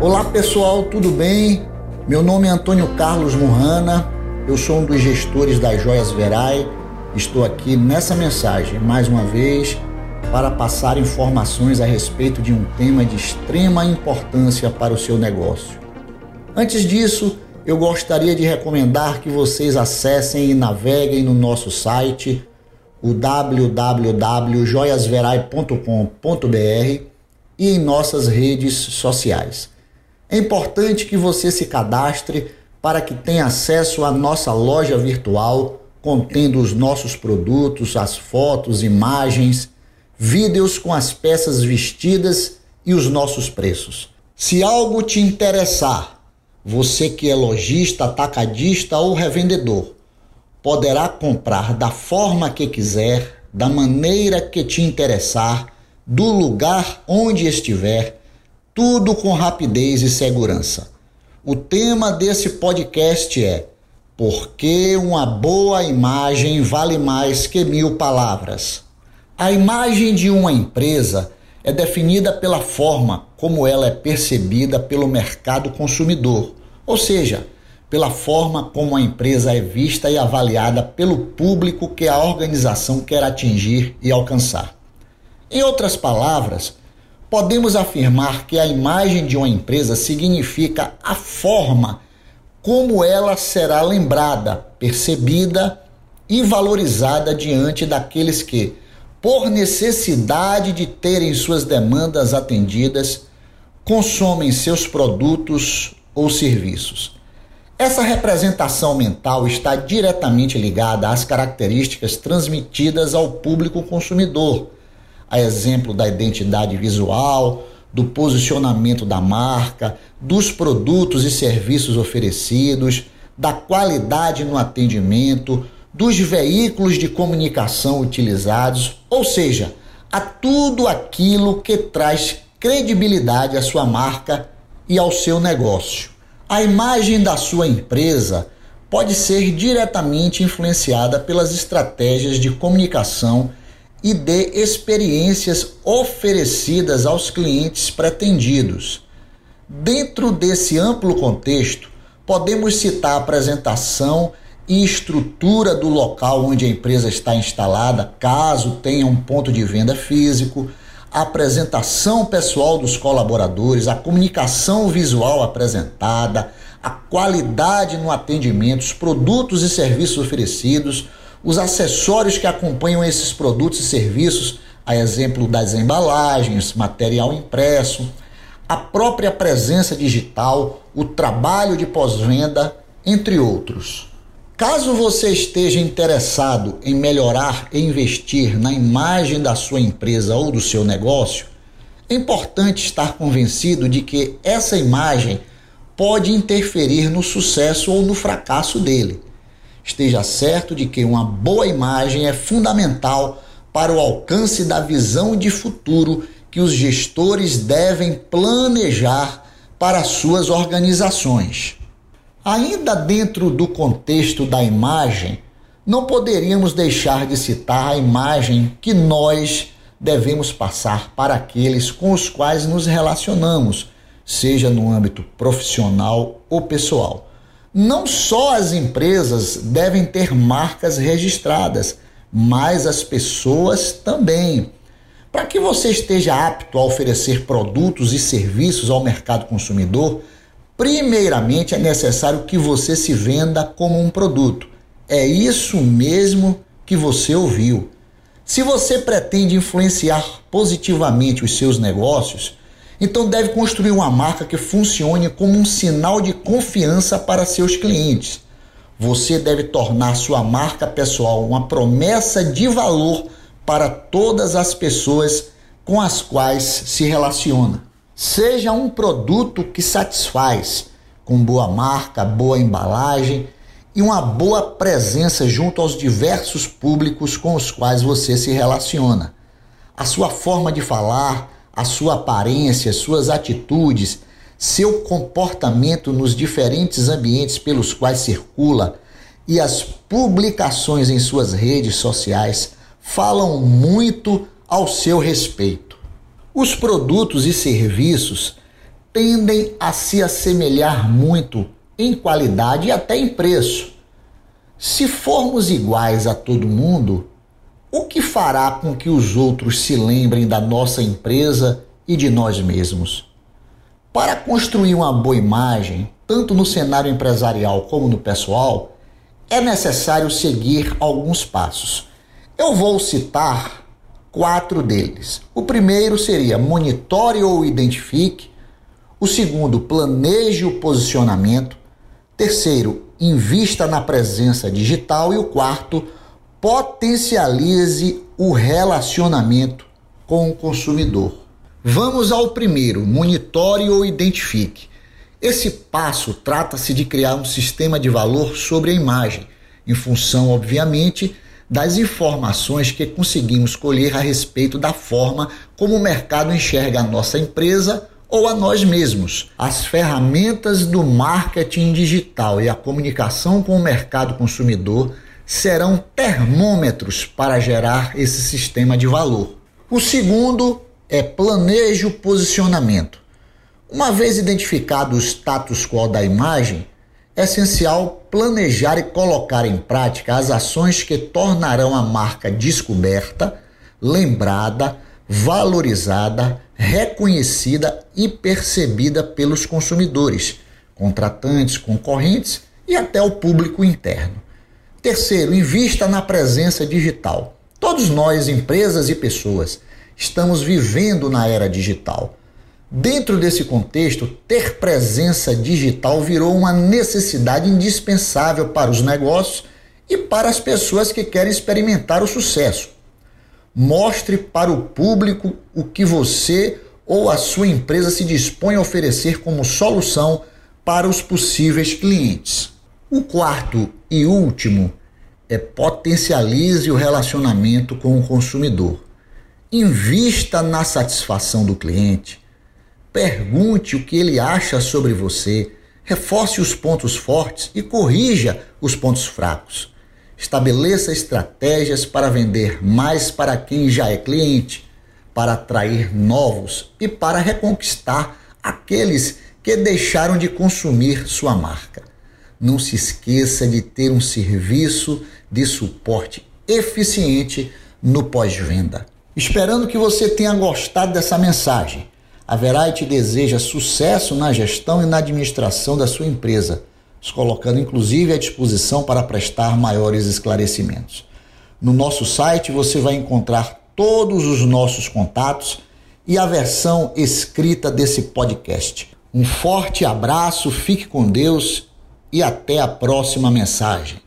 Olá pessoal, tudo bem? Meu nome é Antônio Carlos Murrana, eu sou um dos gestores das Joias Verai. Estou aqui nessa mensagem mais uma vez para passar informações a respeito de um tema de extrema importância para o seu negócio. Antes disso, eu gostaria de recomendar que vocês acessem e naveguem no nosso site o www.joiasverai.com.br e em nossas redes sociais. É importante que você se cadastre para que tenha acesso à nossa loja virtual contendo os nossos produtos, as fotos, imagens, vídeos com as peças vestidas e os nossos preços. Se algo te interessar, você que é lojista, atacadista ou revendedor, poderá comprar da forma que quiser, da maneira que te interessar, do lugar onde estiver tudo com rapidez e segurança. O tema desse podcast é Por que uma boa imagem vale mais que mil palavras? A imagem de uma empresa é definida pela forma como ela é percebida pelo mercado consumidor, ou seja, pela forma como a empresa é vista e avaliada pelo público que a organização quer atingir e alcançar. Em outras palavras, podemos afirmar que a imagem de uma empresa significa a forma como ela será lembrada, percebida e valorizada diante daqueles que, por necessidade de terem suas demandas atendidas, consomem seus produtos ou serviços. Essa representação mental está diretamente ligada às características transmitidas ao público consumidor a exemplo da identidade visual, do posicionamento da marca, dos produtos e serviços oferecidos, da qualidade no atendimento, dos veículos de comunicação utilizados, ou seja, a tudo aquilo que traz credibilidade à sua marca e ao seu negócio. A imagem da sua empresa pode ser diretamente influenciada pelas estratégias de comunicação e de experiências oferecidas aos clientes pretendidos. Dentro desse amplo contexto, podemos citar a apresentação e estrutura do local onde a empresa está instalada, caso tenha um ponto de venda físico, a apresentação pessoal dos colaboradores, a comunicação visual apresentada, a qualidade no atendimento, os produtos e serviços oferecidos, os acessórios que acompanham esses produtos e serviços, a exemplo das embalagens, material impresso, a própria presença digital, o trabalho de pós-venda, entre outros. Caso você esteja interessado em melhorar e investir na imagem da sua empresa ou do seu negócio, é importante estar convencido de que essa imagem pode interferir no sucesso ou no fracasso dele. Esteja certo de que uma boa imagem é fundamental para o alcance da visão de futuro que os gestores devem planejar para suas organizações. Ainda dentro do contexto da imagem, não poderíamos deixar de citar a imagem que nós devemos passar para aqueles com os quais nos relacionamos, seja no âmbito profissional ou pessoal. Não só as empresas devem ter marcas registradas, mas as pessoas também. Para que você esteja apto a oferecer produtos e serviços ao mercado consumidor, primeiramente é necessário que você se venda como um produto. É isso mesmo que você ouviu. Se você pretende influenciar positivamente os seus negócios, então deve construir uma marca que funcione como um sinal de confiança para seus clientes. Você deve tornar sua marca pessoal uma promessa de valor para todas as pessoas com as quais se relaciona. Seja um produto que satisfaz, com boa marca, boa embalagem e uma boa presença junto aos diversos públicos com os quais você se relaciona. A sua forma de falar, a sua aparência, suas atitudes, seu comportamento nos diferentes ambientes pelos quais circula e as publicações em suas redes sociais falam muito ao seu respeito. Os produtos e serviços tendem a se assemelhar muito em qualidade e até em preço. Se formos iguais a todo mundo, o que fará com que os outros se lembrem da nossa empresa e de nós mesmos? Para construir uma boa imagem, tanto no cenário empresarial como no pessoal, é necessário seguir alguns passos. Eu vou citar quatro deles. O primeiro seria monitore ou identifique. O segundo, planeje o posicionamento. Terceiro, invista na presença digital. E o quarto, potencialize o relacionamento com o consumidor. Vamos ao primeiro, monitore ou identifique. Esse passo trata-se de criar um sistema de valor sobre a imagem, em função, obviamente, das informações que conseguimos colher a respeito da forma como o mercado enxerga a nossa empresa ou a nós mesmos. As ferramentas do marketing digital e a comunicação com o mercado consumidor serão termômetros para gerar esse sistema de valor. O segundo é planeje o posicionamento. Uma vez identificado o status quo da imagem, é essencial planejar e colocar em prática as ações que tornarão a marca descoberta, lembrada, valorizada, reconhecida e percebida pelos consumidores, contratantes, concorrentes e até o público interno. Terceiro, invista na presença digital. Todos nós, empresas e pessoas, estamos vivendo na era digital. Dentro desse contexto, ter presença digital virou uma necessidade indispensável para os negócios e para as pessoas que querem experimentar o sucesso. Mostre para o público o que você ou a sua empresa se dispõe a oferecer como solução para os possíveis clientes. O quarto e último é potencialize o relacionamento com o consumidor. Invista na satisfação do cliente Pergunte o que ele acha sobre você, reforce os pontos fortes e corrija os pontos fracos. Estabeleça estratégias para vender mais para quem já é cliente, para atrair novos e para reconquistar aqueles que deixaram de consumir sua marca. Não se esqueça de ter um serviço de suporte eficiente no pós-venda. Esperando que você tenha gostado dessa mensagem. A Verite deseja sucesso na gestão e na administração da sua empresa, se colocando inclusive à disposição para prestar maiores esclarecimentos. No nosso site você vai encontrar todos os nossos contatos e a versão escrita desse podcast. Um forte abraço, fique com Deus e até a próxima mensagem.